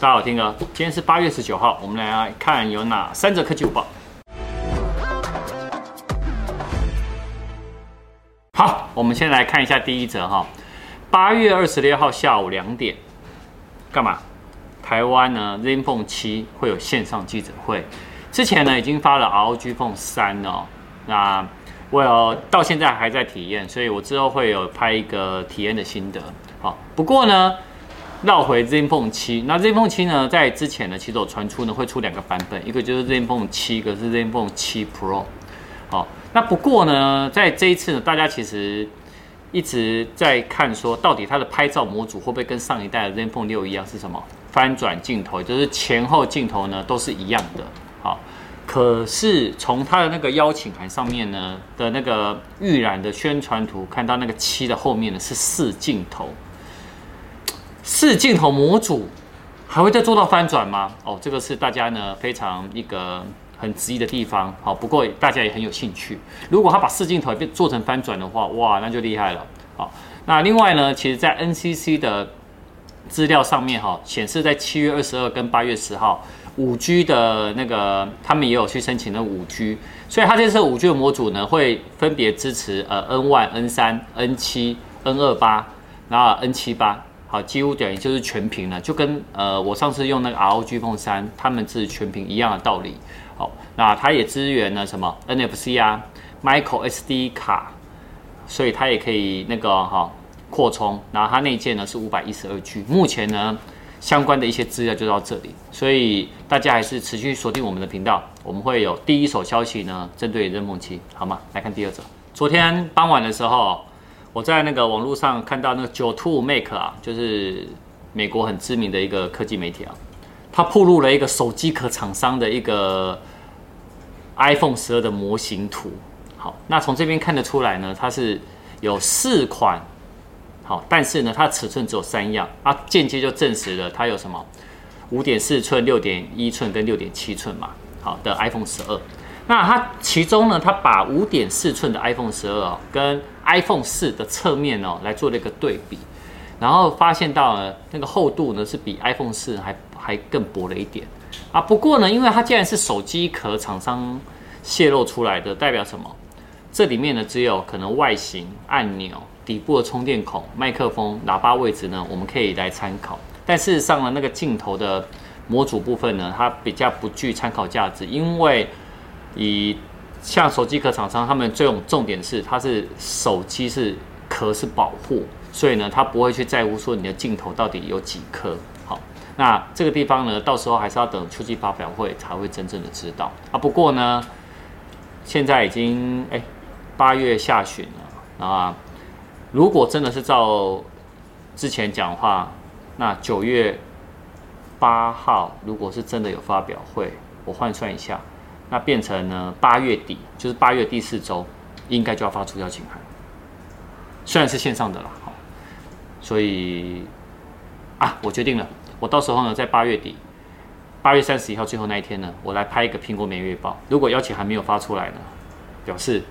大家好，听哥，今天是八月十九号，我们来看有哪三则科技午报。好，我们先来看一下第一则哈，八月二十六号下午两点，干嘛？台湾呢，ZenFone 7会有线上记者会。之前呢，已经发了 ROG Phone 3哦，那我有到现在还在体验，所以我之后会有拍一个体验的心得。好，不过呢。绕回 ZenFone 7，那 ZenFone 7呢，在之前呢，其实有传出呢会出两个版本，一个就是 ZenFone 7，一个是 ZenFone 7 Pro。好，那不过呢，在这一次呢，大家其实一直在看说，到底它的拍照模组会不会跟上一代的 ZenFone 6一样是什么？翻转镜头，就是前后镜头呢都是一样的。好，可是从它的那个邀请函上面呢的那个预览的宣传图，看到那个七的后面呢是四镜头。四镜头模组还会再做到翻转吗？哦，这个是大家呢非常一个很质疑的地方。好，不过大家也很有兴趣。如果他把四镜头变做成翻转的话，哇，那就厉害了。好，那另外呢，其实在 NCC 的资料上面哈，显示在七月二十二跟八月十号，五 G 的那个他们也有去申请了五 G，所以它这次五 G 的模组呢会分别支持呃 N one、N 三、N 七、N 二八，然后 N 七八。好，几乎等于就是全屏了，就跟呃我上次用那个 ROG Phone 3，他们是全屏一样的道理。好，那它也支援了什么 NFC 啊，Micro SD 卡，所以它也可以那个哈扩充。然后它内建呢是五百一十二 G。目前呢相关的一些资料就到这里，所以大家还是持续锁定我们的频道，我们会有第一手消息呢针对 ZenFone 7，好吗？来看第二则，昨天傍晚的时候。我在那个网络上看到那个九 two make 啊，就是美国很知名的一个科技媒体啊，它铺露了一个手机壳厂商的一个 iPhone 十二的模型图。好，那从这边看得出来呢，它是有四款，好，但是呢，它尺寸只有三样啊，间接就证实了它有什么五点四寸、六点一寸跟六点七寸嘛，好的 iPhone 十二。那它其中呢，它把五点四寸的 iPhone 十二跟 iPhone 四的侧面哦来做了一个对比，然后发现到了那个厚度呢是比 iPhone 四还还更薄了一点啊。不过呢，因为它既然是手机壳厂商泄露出来的，代表什么？这里面呢只有可能外形、按钮、底部的充电孔、麦克风、喇叭位置呢，我们可以来参考。但事实上呢，那个镜头的模组部分呢，它比较不具参考价值，因为以像手机壳厂商，他们这种重点是，它是手机是壳是保护，所以呢，它不会去在乎说你的镜头到底有几颗。好，那这个地方呢，到时候还是要等秋季发表会才会真正的知道啊。不过呢，现在已经哎八月下旬了啊，如果真的是照之前讲话，那九月八号如果是真的有发表会，我换算一下。那变成呢，八月底就是八月第四周，应该就要发出邀请函。虽然是线上的啦，好，所以啊，我决定了，我到时候呢，在八月底，八月三十一号最后那一天呢，我来拍一个苹果每月报。如果邀请函没有发出来呢，表示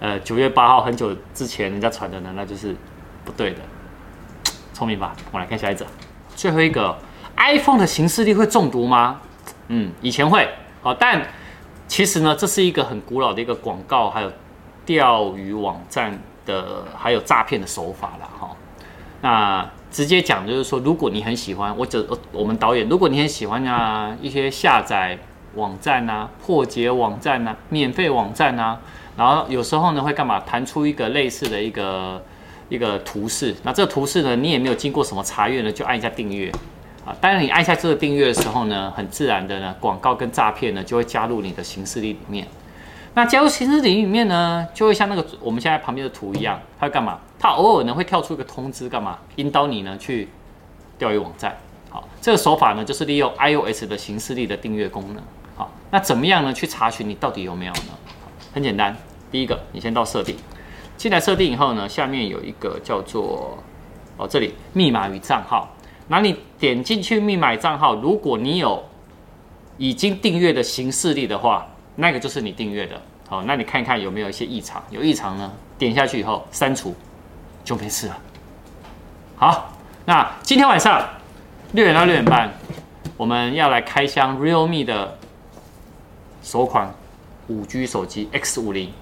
呃九月八号很久之前人家传的呢，那就是不对的。聪明吧？我来看下一则，最后一个，iPhone 的行事力会中毒吗？嗯，以前会，好，但。其实呢，这是一个很古老的一个广告，还有钓鱼网站的，还有诈骗的手法了哈。那直接讲就是说，如果你很喜欢，我这我们导演，如果你很喜欢啊一些下载网站啊、破解网站啊、免费网站啊，然后有时候呢会干嘛弹出一个类似的一个一个图示，那这个图示呢你也没有经过什么查阅呢，就按一下订阅。啊，当然你按下这个订阅的时候呢，很自然的呢，广告跟诈骗呢就会加入你的行事历里面。那加入行事历里面呢，就会像那个我们现在旁边的图一样，它会干嘛？它偶尔呢会跳出一个通知，干嘛？引导你呢去钓鱼网站。好，这个手法呢就是利用 iOS 的行事历的订阅功能。好，那怎么样呢？去查询你到底有没有呢？很简单，第一个，你先到设定，进来设定以后呢，下面有一个叫做哦这里密码与账号。那你点进去密码账号，如果你有已经订阅的形式力的话，那个就是你订阅的。好，那你看一看有没有一些异常，有异常呢，点下去以后删除就没事了。好，那今天晚上六点到六点半，我们要来开箱 Realme 的首款五 G 手机 X 五零，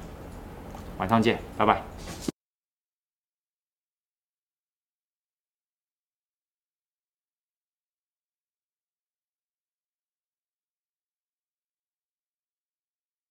晚上见，拜拜。